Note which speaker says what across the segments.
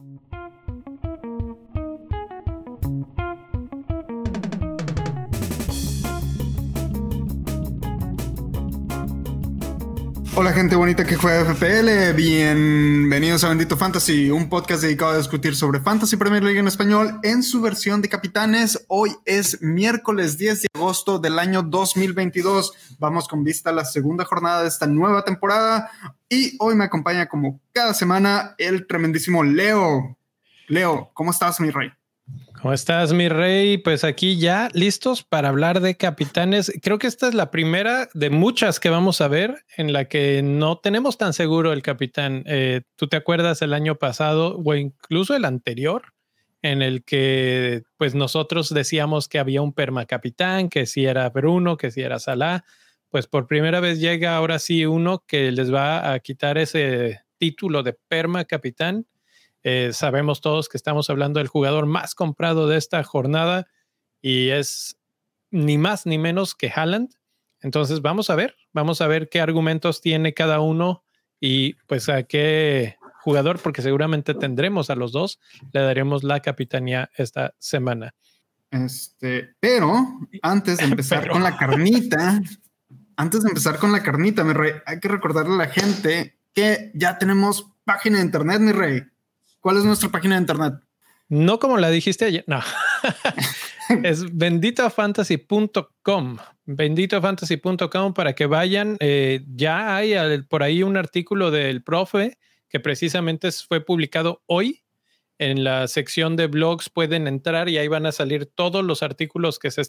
Speaker 1: Thank you. Hola gente bonita que juega FPL, bienvenidos a Bendito Fantasy, un podcast dedicado a discutir sobre Fantasy Premier League en español en su versión de capitanes. Hoy es miércoles 10 de agosto del año 2022. Vamos con vista a la segunda jornada de esta nueva temporada y hoy me acompaña como cada semana el tremendísimo Leo. Leo, ¿cómo estás mi rey?
Speaker 2: ¿Cómo estás, mi rey? Pues aquí ya listos para hablar de capitanes. Creo que esta es la primera de muchas que vamos a ver en la que no tenemos tan seguro el capitán. Eh, ¿Tú te acuerdas el año pasado o incluso el anterior en el que pues nosotros decíamos que había un permacapitán, que si era Bruno, que si era Salah? Pues por primera vez llega ahora sí uno que les va a quitar ese título de permacapitán eh, sabemos todos que estamos hablando del jugador más comprado de esta jornada y es ni más ni menos que Haaland. Entonces vamos a ver, vamos a ver qué argumentos tiene cada uno y pues a qué jugador, porque seguramente tendremos a los dos, le daremos la capitanía esta semana.
Speaker 1: Este, pero antes de empezar con la carnita, antes de empezar con la carnita, mi rey, hay que recordarle a la gente que ya tenemos página de internet, mi rey. ¿Cuál es nuestra página de internet?
Speaker 2: No como la dijiste ayer, no. es benditofantasy.com. Benditofantasy.com para que vayan. Eh, ya hay por ahí un artículo del profe que precisamente fue publicado hoy. En la sección de blogs pueden entrar y ahí van a salir todos los artículos que se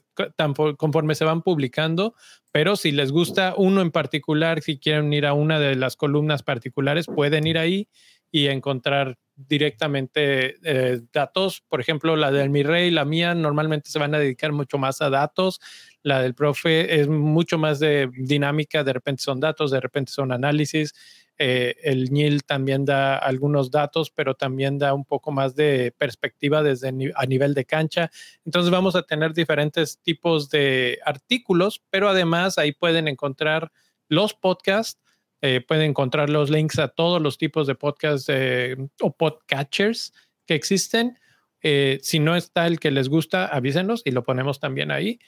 Speaker 2: conforme se van publicando. Pero si les gusta uno en particular, si quieren ir a una de las columnas particulares, pueden ir ahí y encontrar directamente eh, datos. Por ejemplo, la del mi rey, la mía, normalmente se van a dedicar mucho más a datos. La del profe es mucho más de dinámica, de repente son datos, de repente son análisis. Eh, el NIL también da algunos datos, pero también da un poco más de perspectiva desde a nivel de cancha. Entonces vamos a tener diferentes tipos de artículos, pero además ahí pueden encontrar los podcasts eh, pueden encontrar los links a todos los tipos de podcasts eh, o podcatchers que existen. Eh, si no está el que les gusta, avísenos y lo ponemos también ahí.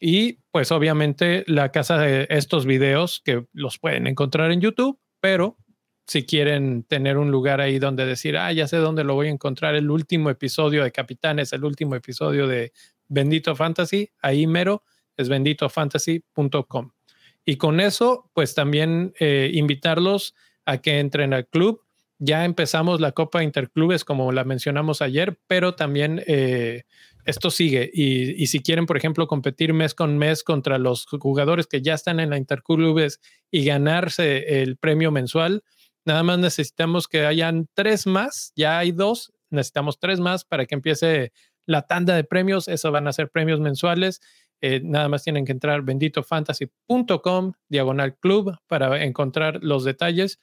Speaker 2: Y pues obviamente la casa de estos videos que los pueden encontrar en YouTube, pero si quieren tener un lugar ahí donde decir, ah, ya sé dónde lo voy a encontrar, el último episodio de Capitanes, el último episodio de Bendito Fantasy, ahí mero es benditofantasy.com. Y con eso, pues también eh, invitarlos a que entren al club. Ya empezamos la Copa Interclubes, como la mencionamos ayer, pero también eh, esto sigue. Y, si quieren, por ejemplo, competir mes con mes contra los jugadores que ya están en la Interclubes y ganarse el premio mensual, nada más necesitamos que hayan tres más. Ya hay dos, necesitamos tres más para que empiece la tanda de premios. Eso van a ser premios mensuales eh, nada más tienen que entrar benditofantasy.com, diagonal club, para encontrar los detalles.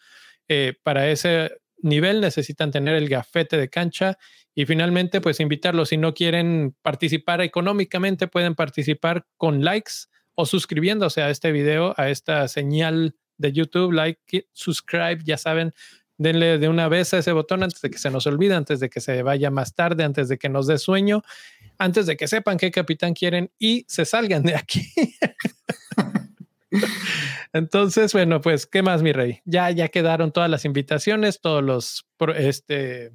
Speaker 2: Eh, para ese nivel necesitan tener el gafete de cancha y finalmente pues invitarlos. Si no quieren participar económicamente pueden participar con likes o suscribiéndose a este video a esta señal de YouTube. Like subscribe ya saben. Denle de una vez a ese botón antes de que se nos olvide antes de que se vaya más tarde antes de que nos dé sueño antes de que sepan qué capitán quieren y se salgan de aquí. Entonces, bueno, pues, ¿qué más, mi rey? Ya, ya quedaron todas las invitaciones, todos los este,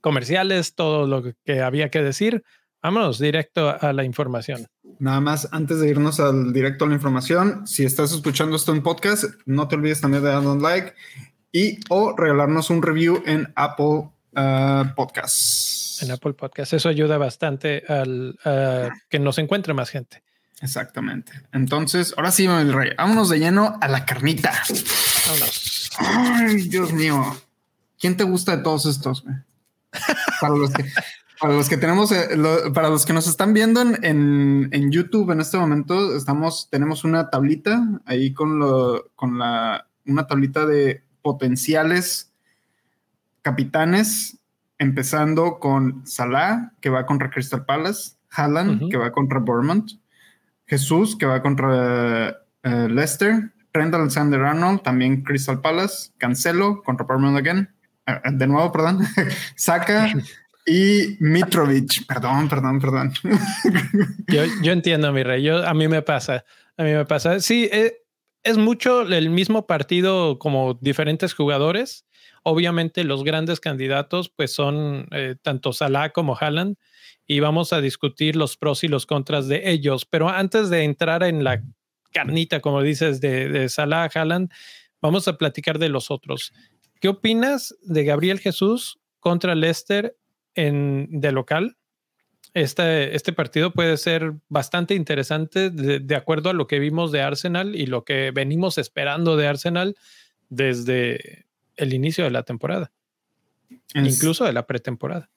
Speaker 2: comerciales, todo lo que había que decir. Vámonos directo a la información.
Speaker 1: Nada más, antes de irnos al directo a la información, si estás escuchando esto en podcast, no te olvides también de darnos un like y o regalarnos un review en Apple uh, Podcasts.
Speaker 2: En Apple Podcast. Eso ayuda bastante al a que nos encuentre más gente.
Speaker 1: Exactamente. Entonces, ahora sí, el rey, vámonos de lleno a la carnita. Vámonos. Ay, Dios mío. ¿Quién te gusta de todos estos? para los que, para los que tenemos, eh, para los que nos están viendo en, en, YouTube en este momento, estamos, tenemos una tablita ahí con lo, con la, una tablita de potenciales capitanes empezando con Salah, que va contra Crystal Palace, Haaland, que va contra Bournemouth, Jesús, que va contra eh, Leicester, Trent Alexander Arnold, también Crystal Palace, Cancelo contra Bournemouth again, de nuevo, perdón, Saka y Mitrovic. Perdón, perdón, perdón.
Speaker 2: Yo, yo entiendo, mi rey. Yo, a mí me pasa. A mí me pasa. Sí, eh, es mucho el mismo partido como diferentes jugadores. Obviamente los grandes candidatos pues son eh, tanto Salah como Haaland y vamos a discutir los pros y los contras de ellos. Pero antes de entrar en la carnita, como dices, de, de Salah, Haaland, vamos a platicar de los otros. ¿Qué opinas de Gabriel Jesús contra Leicester en, de local? Este, este partido puede ser bastante interesante de, acuerdo a lo que vimos de Arsenal y lo que venimos esperando de Arsenal desde el inicio de la temporada, incluso de la pretemporada.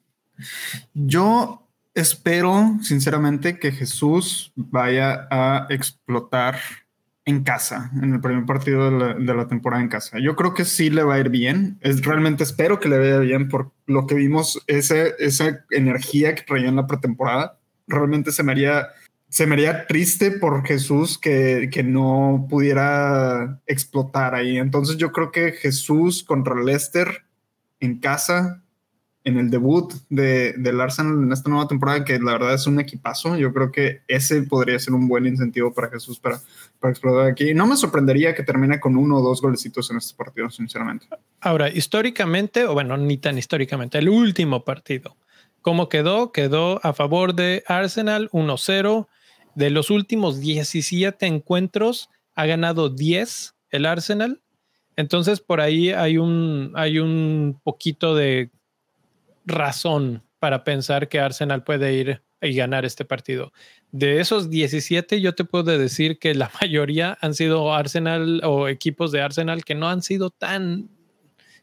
Speaker 1: Yo espero, sinceramente, que Jesús vaya a explotar en casa, en el primer partido de la, temporada en casa. Yo creo que sí le va a ir bien. Es, realmente espero que le vaya bien por lo que vimos, ese, esa energía que traía en la pretemporada. Realmente se me haría, se me haría triste por Jesús que, que no pudiera explotar ahí. Entonces yo creo que Jesús contra Leicester en casa en el debut de, del Arsenal en esta nueva temporada, que la verdad es un equipazo. Yo creo que ese podría ser un buen incentivo para Jesús para, para explotar aquí. No me sorprendería que termine con uno o dos golecitos en este partido, sinceramente.
Speaker 2: Ahora, históricamente, o bueno, ni tan históricamente, el último partido, ¿cómo quedó? Quedó a favor de Arsenal 1-0. De los últimos 17 encuentros, ha ganado 10 el Arsenal. Entonces, por ahí hay un, hay un poquito de razón para pensar que Arsenal puede ir y ganar este partido. De esos 17, yo te puedo decir que la mayoría han sido Arsenal o equipos de Arsenal que no han sido tan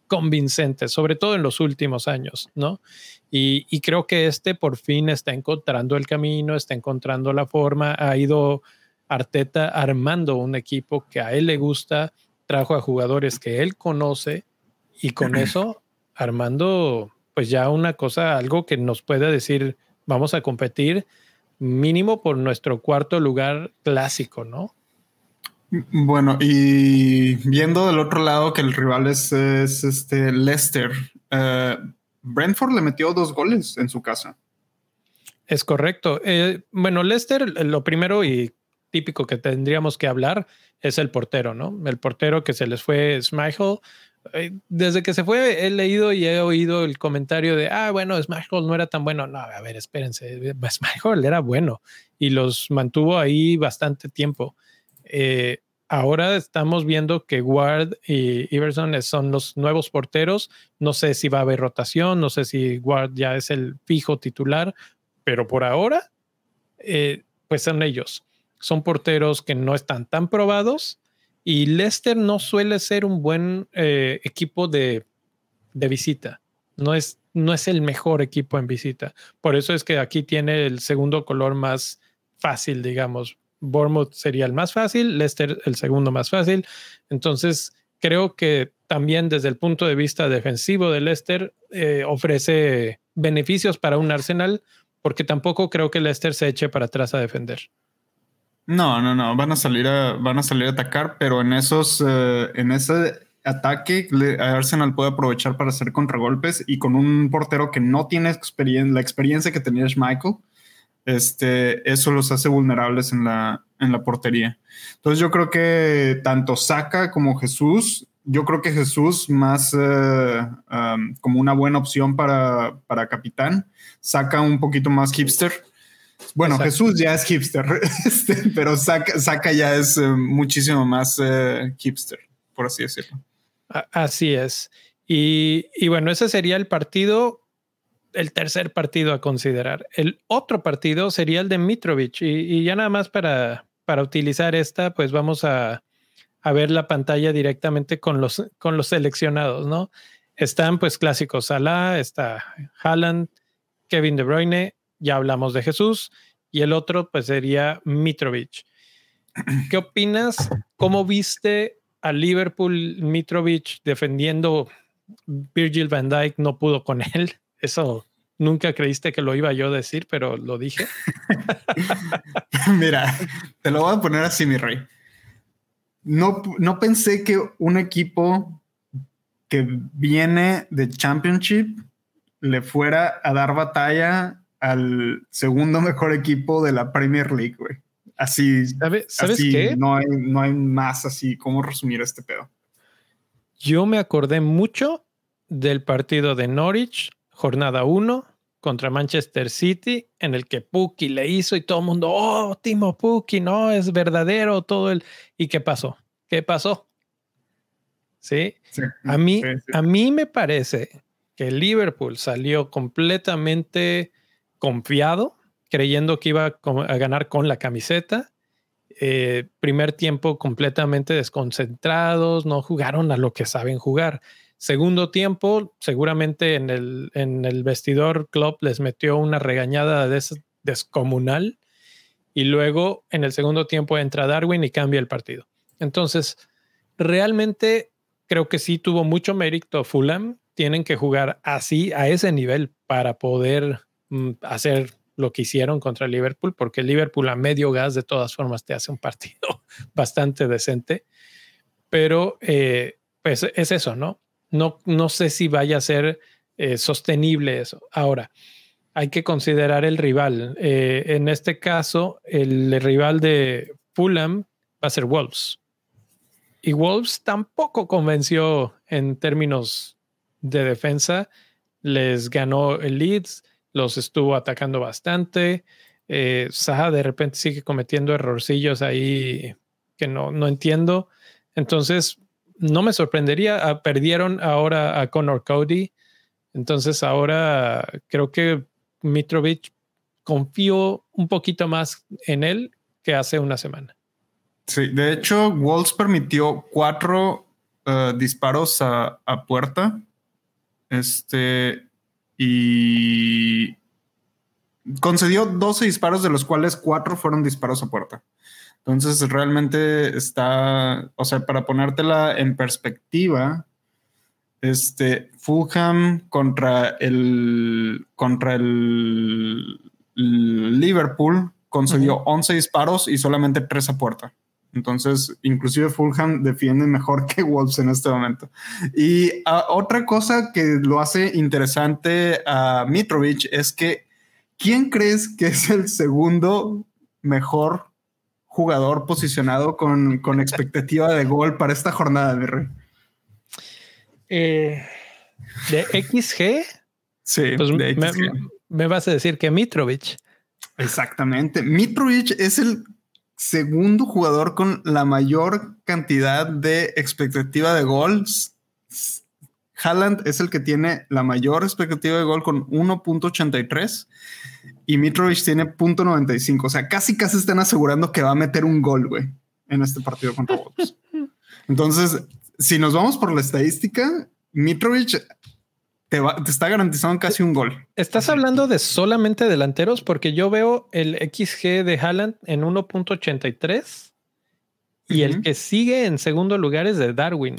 Speaker 2: convincentes, sobre todo en los últimos años, ¿no? Y, y, creo que este por fin está encontrando el camino, está encontrando la forma, ha ido Arteta armando un equipo que a él le gusta, trajo a jugadores que él conoce y con eso armando pues ya una cosa, algo que nos puede decir, vamos a competir mínimo por nuestro cuarto lugar clásico, ¿no?
Speaker 1: Bueno, y viendo del otro lado que el rival es, este Leicester, eh, Brentford le metió dos goles en su casa.
Speaker 2: Es correcto. Eh, bueno, Leicester, lo primero y típico que tendríamos que hablar es el portero, ¿no? El portero que se les fue eh, desde que se fue, he leído y he oído el comentario de, ah, bueno, Smash no era tan bueno. No, a ver, espérense, Smash era bueno y los mantuvo ahí bastante tiempo. Eh, ahora estamos viendo que Ward y Iverson son los nuevos porteros. No sé si va a haber rotación, no sé si Ward ya es el fijo titular, pero por ahora, eh, pues son ellos. Son porteros que no están tan probados y Leicester no suele ser un buen eh, equipo de, visita. No es, no es el mejor equipo en visita. Por eso es que aquí tiene el segundo color más fácil, digamos. Bournemouth sería el más fácil, Leicester el segundo más fácil. Entonces, creo que también desde el punto de vista defensivo de Leicester eh, ofrece beneficios para un Arsenal, porque tampoco creo que Leicester se eche para atrás a defender.
Speaker 1: No, no, no, van a salir a, van a salir a atacar, pero en esos, eh, en ese ataque Arsenal puede aprovechar para hacer contragolpes y con un portero que no tiene experiencia, la experiencia que tenía Schmeichel, este, eso los hace vulnerables en la, en la portería. Entonces yo creo que tanto Saka como Jesús, yo creo que Jesús más eh, como una buena opción para, para capitán, saca un poquito más hipster bueno, Jesús ya es hipster, este, pero saca, ya es eh, muchísimo más eh, hipster, por así decirlo.
Speaker 2: Así es. Y, bueno, ese sería el partido, el tercer partido a considerar. El otro partido sería el de Mitrovic. Y, ya nada más para, para utilizar esta, pues vamos a, a, ver la pantalla directamente con los, con los seleccionados, ¿no? Están pues clásicos Salah, está Haaland, Kevin De Bruyne, ya hablamos de Jesús, y el otro pues sería Mitrovic. ¿Qué opinas? ¿Cómo viste a Liverpool Mitrovic defendiendo Virgil van Dijk? No pudo con él. Eso nunca creíste que lo iba yo a decir, pero lo dije.
Speaker 1: Mira, te lo voy a poner así, mi rey. No, no pensé que un equipo que viene de Championship le fuera a dar batalla al segundo mejor equipo de la Premier League, güey. Así,
Speaker 2: ¿sabes qué?
Speaker 1: No hay, no hay más así. ¿Cómo resumir este pedo?
Speaker 2: Yo me acordé mucho del partido de Norwich, jornada 1 contra Manchester City, en el que Puki le hizo y todo el mundo, oh, Timo Puki, no, es verdadero, todo el... ¿Y qué pasó? ¿Qué pasó? Sí. a, mí, a mí me parece que Liverpool salió completamente confiado, creyendo que iba a ganar con la camiseta. Eh, primer tiempo completamente desconcentrados, no jugaron a lo que saben jugar. Segundo tiempo, seguramente en el, en el vestidor club les metió una regañada descomunal y luego en el segundo tiempo entra Darwin y cambia el partido. Entonces, realmente creo que sí tuvo mucho mérito Fulham. Tienen que jugar así, a ese nivel, para poder hacer lo que hicieron contra Liverpool, porque Liverpool a medio gas de todas formas te hace un partido bastante decente. Pero eh, pues es eso, ¿no? No, no sé si vaya a ser eh, sostenible eso. Ahora, hay que considerar el rival. Eh, en este caso, el rival de Fulham va a ser Wolves. Y Wolves tampoco convenció en términos de defensa. Les ganó el Leeds, los estuvo atacando bastante. Eh, Saha de repente sigue cometiendo errorcillos ahí que no, no entiendo. Entonces, no me sorprendería. Ah, perdieron ahora a Connor Cody. Entonces ahora creo que Mitrovic confío un poquito más en él que hace una semana.
Speaker 1: Sí, de hecho, Wolves permitió cuatro eh, disparos a, a, puerta. Este. Y concedió 12 disparos, de los cuales cuatro fueron disparos a puerta. Entonces, realmente está, o sea, para ponértela en perspectiva, este Fulham contra el contra el, Liverpool consiguió 11 disparos y solamente 3 a puerta. Entonces, inclusive Fulham defiende mejor que Wolves en este momento. Y ah, otra cosa que lo hace interesante a Mitrovic es que ¿quién crees que es el segundo mejor jugador posicionado con, expectativa de gol para esta jornada, de rey?
Speaker 2: Eh, ¿De XG?
Speaker 1: Sí,
Speaker 2: pues Me, vas a decir que Mitrovic.
Speaker 1: Exactamente. Mitrovic es el segundo jugador con la mayor cantidad de expectativa de gols. Haaland es el que tiene la mayor expectativa de gol con 1.83 y Mitrovic tiene punto 95. O sea, casi casi están asegurando que va a meter un gol, güey, en este partido contra Wolves. Entonces, si nos vamos por la estadística, Mitrovic te, está garantizando casi un gol.
Speaker 2: ¿Estás hablando de solamente delanteros? Porque yo veo el XG de Haaland en 1.83 y el que sigue en segundo lugar es de Darwin.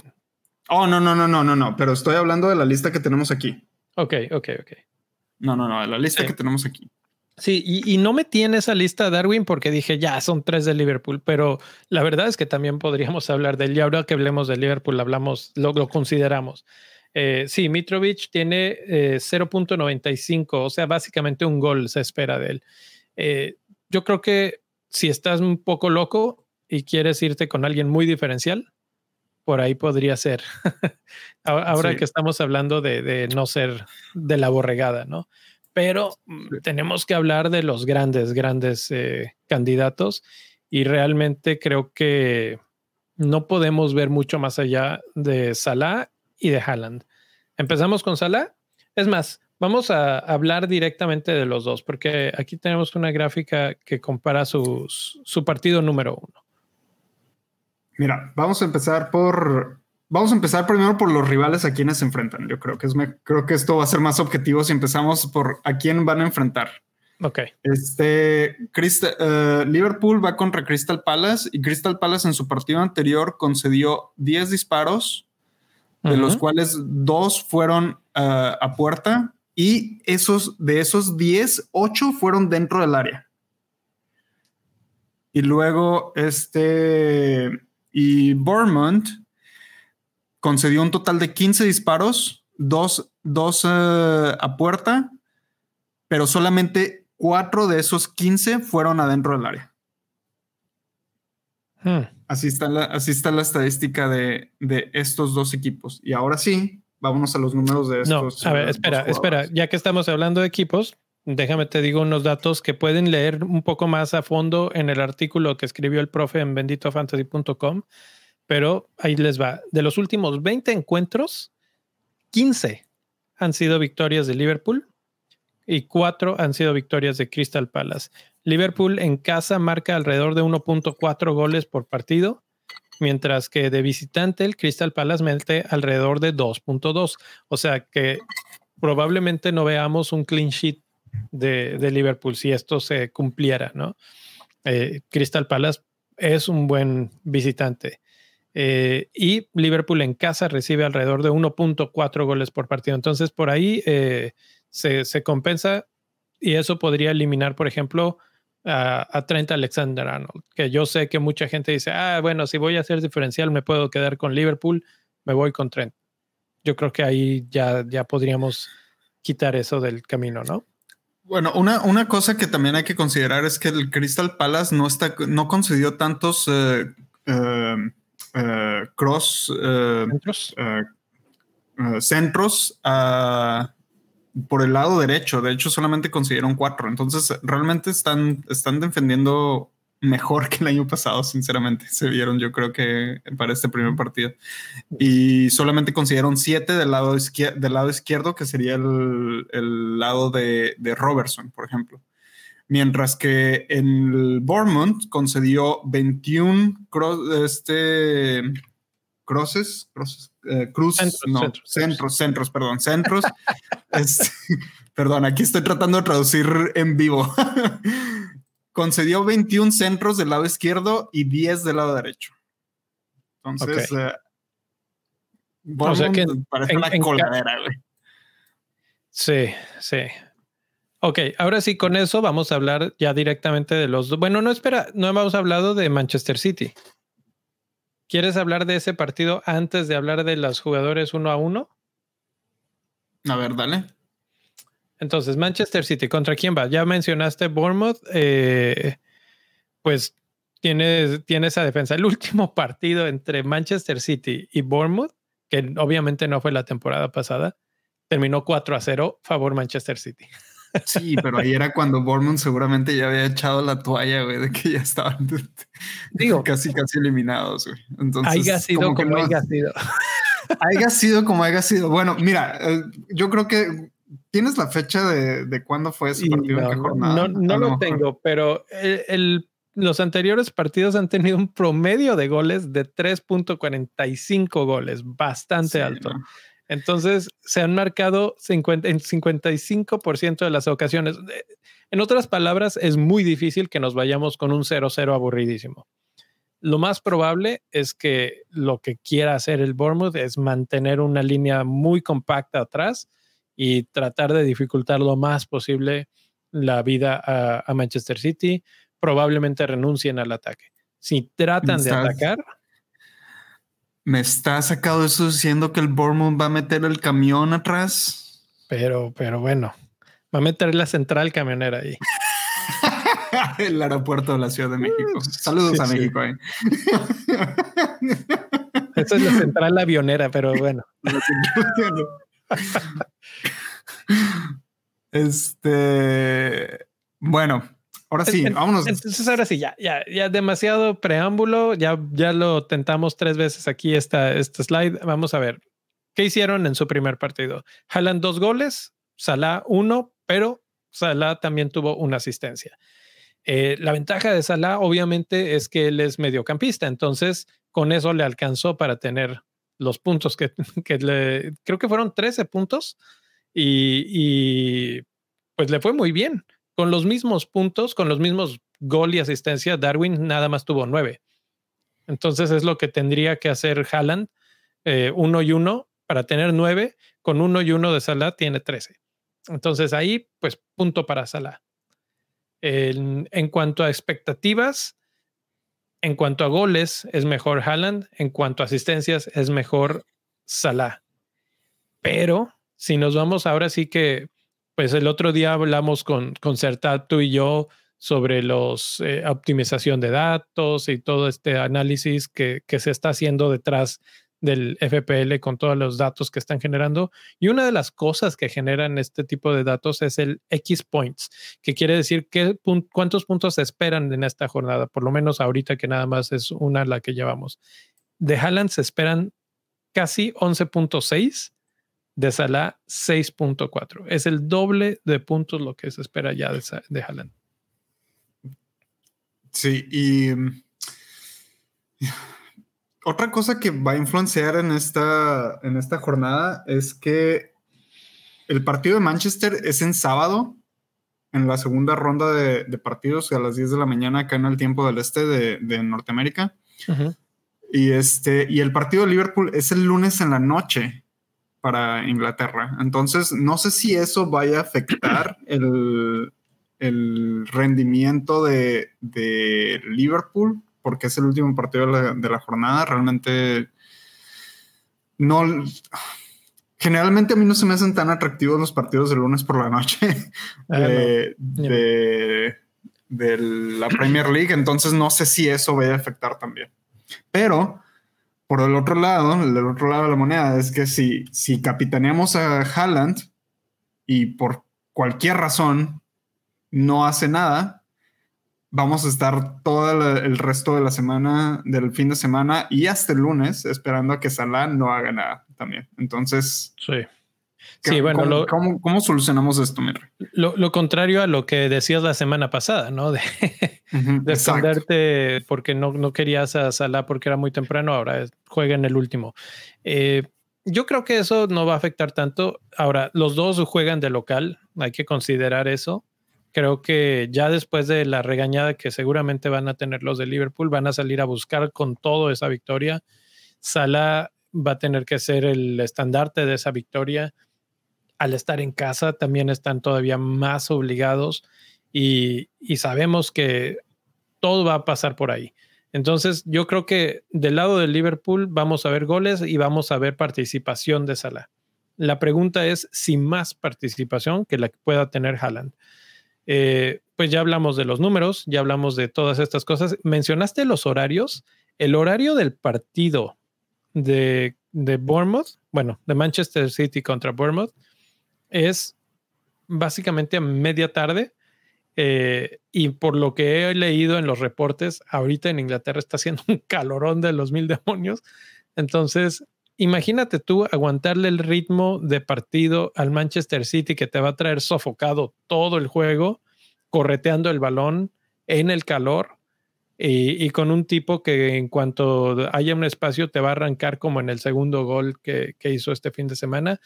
Speaker 1: Oh, no, no, no, no, no, no, pero estoy hablando de la lista que tenemos aquí.
Speaker 2: Ok, ok, ok.
Speaker 1: No, no, no, de la lista que tenemos aquí.
Speaker 2: Sí, y, no metí en esa lista Darwin porque dije, ya, son tres de Liverpool, pero la verdad es que también podríamos hablar de él. Y ahora que hablemos de Liverpool, hablamos, lo, consideramos. Eh, sí, Mitrovic tiene 0.95, eh, o sea, básicamente un gol se espera de él. Eh, yo creo que si estás un poco loco y quieres irte con alguien muy diferencial, por ahí podría ser. ahora que estamos hablando de, de no ser de la borregada, ¿no? pero mm, tenemos que hablar de los grandes, grandes candidatos y realmente creo que no podemos ver mucho más allá de Salah y de Haaland. Empezamos con Salah. Es más, vamos a hablar directamente de los dos, porque aquí tenemos una gráfica que compara su partido número uno.
Speaker 1: Mira, vamos a empezar por Vamos a empezar primero por los rivales a quienes se enfrentan. Yo creo que es creo que esto va a ser más objetivo si empezamos por a quién van a enfrentar.
Speaker 2: Ok.
Speaker 1: Este uh, Liverpool va contra Crystal Palace y Crystal Palace en su partido anterior concedió 10 disparos, de los cuales dos fueron uh, a puerta y esos de esos 10, 8 fueron dentro del área. Y luego este y Bournemouth concedió un total de 15 disparos, dos, dos eh, a puerta, pero solamente cuatro de esos 15 fueron adentro del área. Hmm. Así, está la, así está la estadística de, estos dos equipos. Y ahora sí, vámonos a los números de estos.
Speaker 2: No, a ver, espera, espera. Ya que estamos hablando de equipos, déjame te digo unos datos que pueden leer un poco más a fondo en el artículo que escribió el profe en benditofantasy.com. Pero ahí les va. De los últimos 20 encuentros, 15 han sido victorias de Liverpool y 4 han sido victorias de Crystal Palace. Liverpool en casa marca alrededor de 1.4 goles por partido, mientras que de visitante el Crystal Palace mete alrededor de 2.2. O sea que probablemente no veamos un clean sheet de, Liverpool si esto se cumpliera, ¿no? Eh, Crystal Palace es un buen visitante. Eh, y Liverpool en casa recibe alrededor de 1.4 goles por partido. Entonces, por ahí eh, se, se, compensa y eso podría eliminar, por ejemplo, a, Trent Alexander Arnold, que yo sé que mucha gente dice, ah, bueno, si voy a hacer diferencial, me puedo quedar con Liverpool, me voy con Trent. Yo creo que ahí ya, ya podríamos quitar eso del camino, ¿no?
Speaker 1: Bueno, una, una cosa que también hay que considerar es que el Crystal Palace no está, no concedió tantos eh, eh, eh, cross centros, centros a por el lado derecho. De hecho, solamente consiguieron cuatro. Entonces, realmente están, están defendiendo mejor que el año pasado, sinceramente. Se vieron, yo creo que para este primer partido. Y solamente consiguieron siete del lado, izquierdo, del lado izquierdo, que sería el, lado de, Robertson, por ejemplo. Mientras que en el Bournemouth concedió 21 este, crosses, crosses eh, cruz, no, centros, centros, perdón, centros. perdón, aquí estoy tratando de traducir en vivo. Concedió 21 centros del lado izquierdo y 10 del lado derecho. Entonces, eh, parece una coladera,
Speaker 2: Sí, sí. Ok, ahora sí, con eso vamos a hablar ya directamente de los dos. Bueno, no espera, no hemos hablado de Manchester City. ¿Quieres hablar de ese partido antes de hablar de los jugadores uno a uno?
Speaker 1: A ver, dale.
Speaker 2: Entonces, Manchester City, ¿contra quién va? Ya mencionaste Bournemouth, eh, pues tiene, tiene esa defensa. El último partido entre Manchester City y Bournemouth, que obviamente no fue la temporada pasada, terminó 4 a 0 favor Manchester City.
Speaker 1: Sí, pero ahí era cuando Bournemouth seguramente ya había echado la toalla, güey, de que ya estaban Digo, casi, casi eliminados, güey. Entonces,
Speaker 2: haya sido como, haya sido.
Speaker 1: haya sido como haya sido. Bueno, mira, eh, yo creo que tienes la fecha de, de cuándo fue ese partido,
Speaker 2: no,
Speaker 1: en qué jornada.
Speaker 2: No, lo tengo, pero el, los anteriores partidos han tenido un promedio de goles de 3.45 goles, bastante alto. Entonces, se han marcado 50, en 55% de las ocasiones. En otras palabras, es muy difícil que nos vayamos con un 0-0 aburridísimo. Lo más probable es que lo que quiera hacer el Bournemouth es mantener una línea muy compacta atrás y tratar de dificultar lo más posible la vida a, a Manchester City. Probablemente renuncien al ataque. Si tratan de atacar,
Speaker 1: ¿Me está sacado eso diciendo que el Bournemouth va a meter el camión atrás?
Speaker 2: Pero, pero bueno, va a meter la central camionera ahí.
Speaker 1: el aeropuerto de la Ciudad de México. Saludos a México. Eh.
Speaker 2: Esa es la central avionera, pero bueno.
Speaker 1: este, bueno, Ahora sí, vámonos.
Speaker 2: Entonces, ahora sí, ya, ya, ya demasiado preámbulo. Ya, ya lo tentamos tres veces aquí esta, este slide. Vamos a ver qué hicieron en su primer partido. Jalan dos goles, Salah uno, pero Salah también tuvo una asistencia. Eh, la ventaja de Salah, obviamente, es que él es mediocampista. Entonces, con eso le alcanzó para tener los puntos que, que le, creo que fueron 13 puntos y, y pues le fue muy bien con los mismos puntos, con los mismos gol y asistencia, Darwin nada más tuvo nueve. Entonces es lo que tendría que hacer Haaland, eh, uno y uno, para tener nueve, con uno y uno de Salah tiene trece. Entonces ahí, pues punto para Salah. En, en, cuanto a expectativas, en cuanto a goles, es mejor Haaland, en cuanto a asistencias, es mejor Salah. Pero si nos vamos ahora sí que, pues el otro día hablamos con, con tú y yo sobre los eh, optimización de datos y todo este análisis que, que se está haciendo detrás del FPL con todos los datos que están generando. Y una de las cosas que generan este tipo de datos es el X points, que quiere decir qué, cuántos puntos se esperan en esta jornada, por lo menos ahorita que nada más es una la que llevamos. De Haaland se esperan casi 11.6, de Salah 6.4. Es el doble de puntos lo que se espera ya de, de Haaland.
Speaker 1: Sí, y mm, otra cosa que va a influenciar en esta, en esta jornada es que el partido de Manchester es en sábado, en la segunda ronda de, partidos a las 10 de la mañana acá en el tiempo del este de, Norteamérica. Y, este, y el partido de Liverpool es el lunes en la noche para Inglaterra. Entonces, no sé si eso vaya a afectar el, rendimiento de, de Liverpool porque es el último partido de la, jornada. Realmente no. Generalmente a mí no se me hacen tan atractivos los partidos de lunes por la noche ah, de, la Premier League, entonces no sé si eso vaya a afectar también. Pero por el otro lado, el otro lado de la moneda es que si, si capitaneamos a Haaland y por cualquier razón no hace nada, vamos a estar todo el, resto de la semana, del fin de semana y hasta el lunes esperando a que Salah no haga nada también. Entonces,
Speaker 2: sí.
Speaker 1: Sí, bueno, ¿cómo, solucionamos esto,
Speaker 2: Lo, contrario a lo que decías la semana pasada, ¿no? De porque no, no querías a Salah porque era muy temprano, ahora juega en el último. Eh, yo creo que eso no va a afectar tanto. Ahora, los dos juegan de local, hay que considerar eso creo que ya después de la regañada que seguramente van a tener los de Liverpool, van a salir a buscar con todo esa victoria. Salah va a tener que ser el estandarte de esa victoria. Al estar en casa también están todavía más obligados y, sabemos que todo va a pasar por ahí. Entonces, yo creo que del lado del Liverpool vamos a ver goles y vamos a ver participación de Salah. La pregunta es si más participación que la que pueda tener Haaland. Eh, pues ya hablamos de los números, ya hablamos de todas estas cosas. Mencionaste los horarios. El horario del partido de Bournemouth, bueno, de Manchester City contra Bournemouth, es básicamente a media tarde. Eh, y por lo que he leído en los reportes, ahorita en Inglaterra está haciendo un calorón de los mil demonios. Entonces, imagínate tú aguantarle el ritmo de partido al Manchester City que te va a traer sofocado todo el juego, correteando el balón en el calor y, con un tipo que en cuanto haya un espacio te va a arrancar como en el segundo gol que, hizo este fin de semana.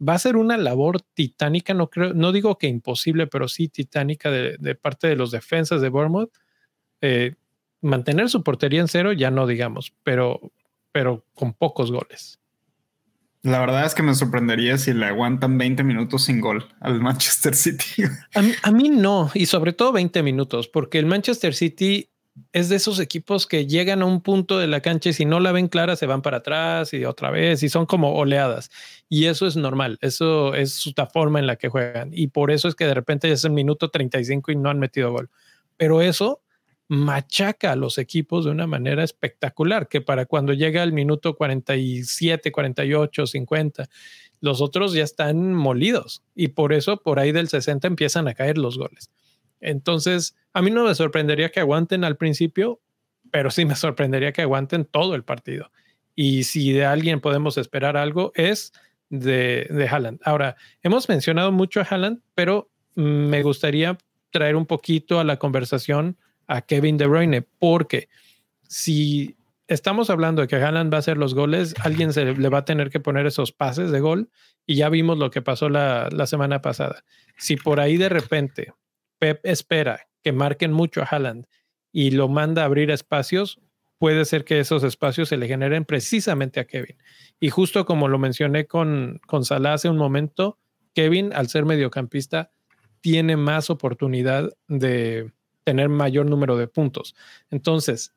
Speaker 2: Va a ser una labor titánica, no creo, no digo que imposible, pero sí titánica de, parte de los defensas de Bournemouth. Eh, mantener su portería en cero, ya no digamos, pero pero con pocos goles.
Speaker 1: La verdad es que me sorprendería si le aguantan 20 minutos sin gol al Manchester City.
Speaker 2: A mí, no, y sobre todo 20 minutos, porque el Manchester City es de esos equipos que llegan a un punto de la cancha y si no la ven clara se van para atrás y otra vez y son como oleadas. Y eso es normal, eso es la forma en la que juegan. Y por eso es que de repente es el minuto 35 y no han metido gol. Pero eso machaca a los equipos de una manera espectacular, que para cuando llega el minuto 47, 48, 50, los otros ya están molidos y por eso por ahí del 60 empiezan a caer los goles. Entonces, a mí no me sorprendería que aguanten al principio, pero sí me sorprendería que aguanten todo el partido. Y si de alguien podemos esperar algo es de, de Haaland. Ahora, hemos mencionado mucho a Haaland, pero me gustaría traer un poquito a la conversación a Kevin De Bruyne, porque si estamos hablando de que Haaland va a hacer los goles, alguien se le va a tener que poner esos pases de gol y ya vimos lo que pasó la, semana pasada. Si por ahí de repente Pep espera que marquen mucho a Haaland y lo manda a abrir espacios, puede ser que esos espacios se le generen precisamente a Kevin. Y justo como lo mencioné con, con Salah hace un momento, Kevin, al ser mediocampista, tiene más oportunidad de, tener mayor número de puntos. Entonces,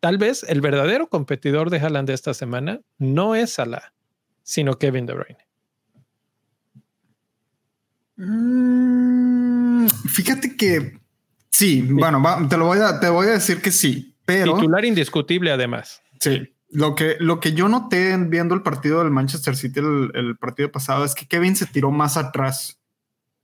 Speaker 2: tal vez el verdadero competidor de Haaland esta semana no es Salah, sino Kevin De Bruyne.
Speaker 1: Mm, fíjate que sí, bueno, te lo voy a, te voy a decir que sí, pero
Speaker 2: titular indiscutible además.
Speaker 1: Sí, lo que, lo que yo noté viendo el partido del Manchester City el, partido pasado es que Kevin se tiró más atrás,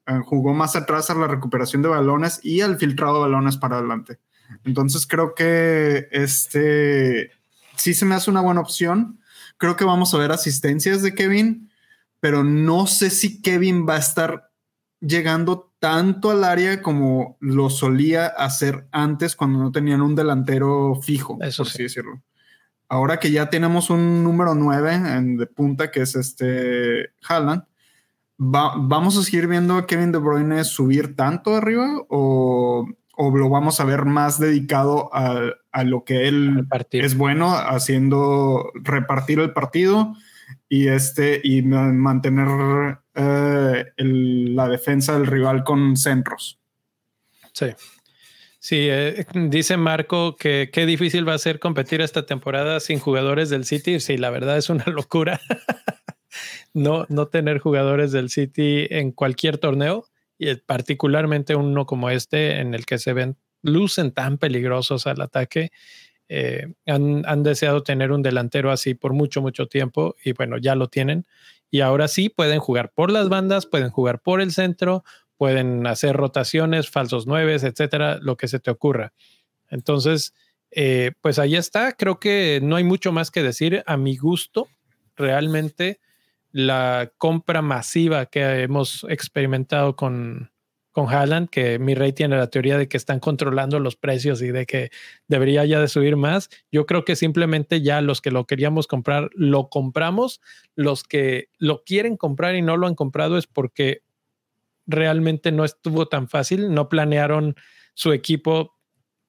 Speaker 1: eh, jugó más atrás a la recuperación de balones y al filtrado de balones para adelante. Entonces creo que este sí se me hace una buena opción. Creo que vamos a ver asistencias de Kevin, pero no sé si Kevin va a estar llegando tanto al área como lo solía hacer antes cuando no tenían un delantero fijo, Eso por así decirlo. Ahora que ya tenemos un número 9 en, de punta, que es este Haaland, ¿vamos a seguir viendo a Kevin De Bruyne subir tanto arriba o, lo vamos a ver más dedicado a, lo que él es bueno, haciendo repartir el partido y, este, y mantener eh, la defensa del rival con centros.
Speaker 2: Sí. Sí, eh, dice Marco que qué difícil va a ser competir esta temporada sin jugadores del City. Sí, la verdad es una locura no, no tener jugadores del City en cualquier torneo y particularmente uno como este en el que se ven lucen tan peligrosos al ataque. Eh, han, han, deseado tener un delantero así por mucho, mucho tiempo y bueno, ya lo tienen. Y ahora sí pueden jugar por las bandas, pueden jugar por el centro, pueden hacer rotaciones, falsos nueves, etcétera, lo que se te ocurra. Entonces, eh, pues ahí está. Creo que no hay mucho más que decir. A mi gusto, realmente la compra masiva que hemos experimentado con, con Haaland, que mi rey tiene la teoría de que están controlando los precios y de que debería ya de subir más. Yo creo que simplemente ya los que lo queríamos comprar, lo compramos. Los que lo quieren comprar y no lo han comprado es porque realmente no estuvo tan fácil, no planearon su equipo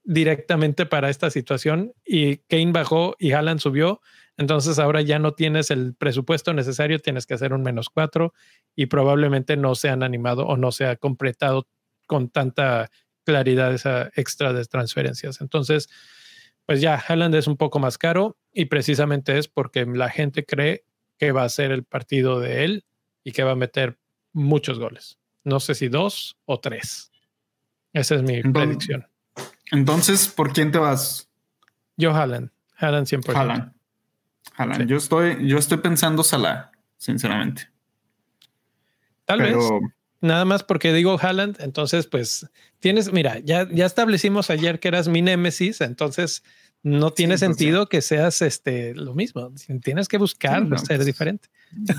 Speaker 2: directamente para esta situación y Kane bajó y Haaland subió. Entonces ahora ya no tienes el presupuesto necesario, tienes que hacer un menos cuatro y probablemente no se han animado o no se ha completado con tanta claridad esa extra de transferencias. Entonces, pues ya Haaland es un poco más caro y precisamente es porque la gente cree que va a ser el partido de él y que va a meter muchos goles. No sé si dos o tres. Esa es mi predicción.
Speaker 1: Entonces, ¿por quién te vas?
Speaker 2: Yo, Haaland. Haaland 100%.
Speaker 1: Haaland. Haaland. Yo, estoy, yo estoy pensando Salah, sinceramente.
Speaker 2: Tal vez. Nada más porque digo Haaland, entonces pues tienes, mira, ya, ya establecimos ayer que eras mi némesis, entonces no tiene sentido que seas este lo mismo. Tienes que buscar ser pues, diferente.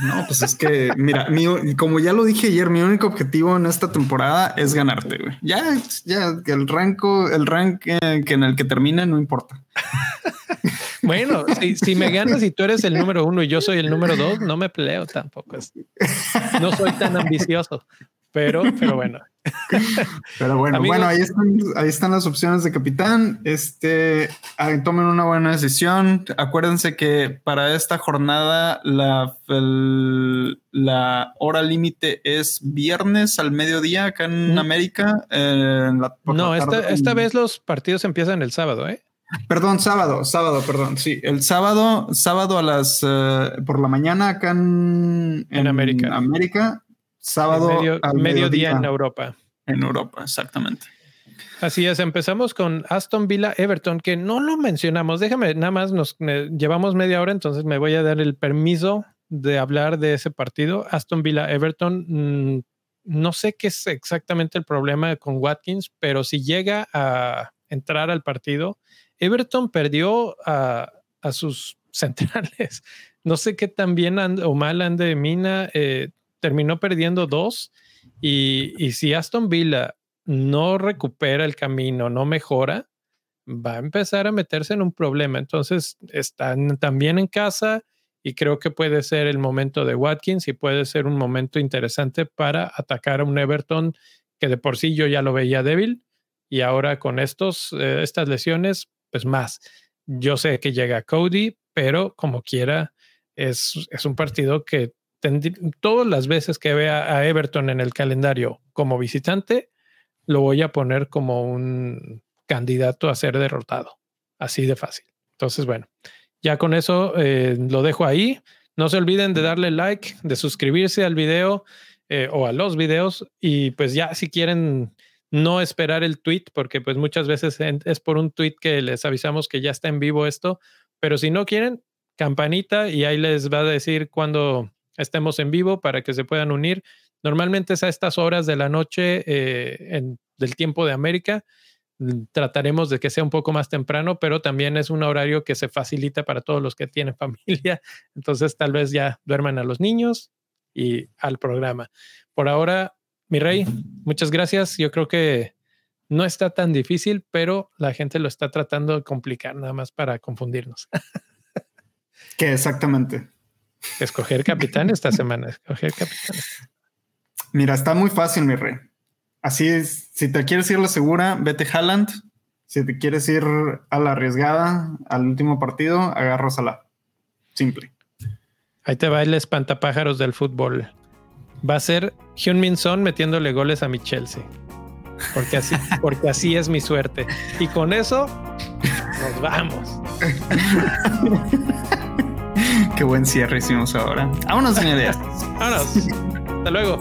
Speaker 1: No, pues es que, mira, como ya lo dije ayer, mi único objetivo en esta temporada es ganarte. Güey. Ya, ya el ranco, el rank que en el que termine no importa.
Speaker 2: Bueno, si, me ganas y tú eres el número uno y yo soy el número dos, no me peleo tampoco. No soy tan ambicioso, pero, pero bueno.
Speaker 1: Pero bueno, bueno, ahí están, ahí están las opciones de capitán. Este, tomen una buena decisión. Acuérdense que para esta jornada la, la hora límite es viernes al mediodía acá en América. Eh,
Speaker 2: no, esta, esta vez los partidos empiezan el sábado, ¿eh?
Speaker 1: Perdón, sábado, sábado, perdón. Sí, el sábado, sábado a las eh, por la mañana acá en,
Speaker 2: América.
Speaker 1: América, sábado
Speaker 2: al mediodía en Europa.
Speaker 1: En Europa, exactamente.
Speaker 2: Así es, empezamos con Aston Villa Everton, que no lo mencionamos. Déjame, nada más nos llevamos media hora, entonces me voy a dar el permiso de hablar de ese partido. Aston Villa Everton, mm, no sé qué es exactamente el problema con Watkins, pero si llega a entrar al partido, Everton perdió a, sus centrales. No sé qué tan bien o mal ande Mina. Eh, terminó perdiendo dos. Y, si Aston Villa no recupera el camino, no mejora, va a empezar a meterse en un problema. Entonces están también en casa y creo que puede ser el momento de Watkins y puede ser un momento interesante para atacar a un Everton que de por sí yo ya lo veía débil y ahora con estos, eh, estas lesiones pues más. Yo sé que llega Cody, pero como quiera, es, es un partido que todas las veces que vea a Everton en el calendario como visitante, lo voy a poner como un candidato a ser derrotado. Así de fácil. Entonces, bueno, ya con eso eh, lo dejo ahí. No se olviden de darle like, de suscribirse al video eh, o a los videos y pues ya si quieren no esperar el tweet, porque pues muchas veces es por un tweet que les avisamos que ya está en vivo esto, pero si no quieren, campanita y ahí les va a decir cuando estemos en vivo para que se puedan unir. Normalmente es a estas horas de la noche eh, en, del tiempo de América. Mm, trataremos de que sea un poco más temprano, pero también es un horario que se facilita para todos los que tienen familia. Entonces tal vez ya duerman a los niños y al programa. Por ahora, mi rey, muchas gracias. Yo creo que no está tan difícil, pero la gente lo está tratando de complicar nada más para confundirnos.
Speaker 1: Que exactamente.
Speaker 2: Escoger capitán esta semana. Escoger capitán.
Speaker 1: Mira, está muy fácil, mi rey. Así es, si te quieres ir a la segura, vete Haaland. Si te quieres ir a la arriesgada, al último partido, agarra la Simple.
Speaker 2: Ahí te va el espantapájaros del fútbol. Va a ser Hyun-Min Son metiéndole goles a mi Chelsea. Porque así, porque así es mi suerte. Y con eso nos vamos.
Speaker 1: Qué buen cierre hicimos ahora. Vámonos, señores.
Speaker 2: Vámonos. Hasta luego.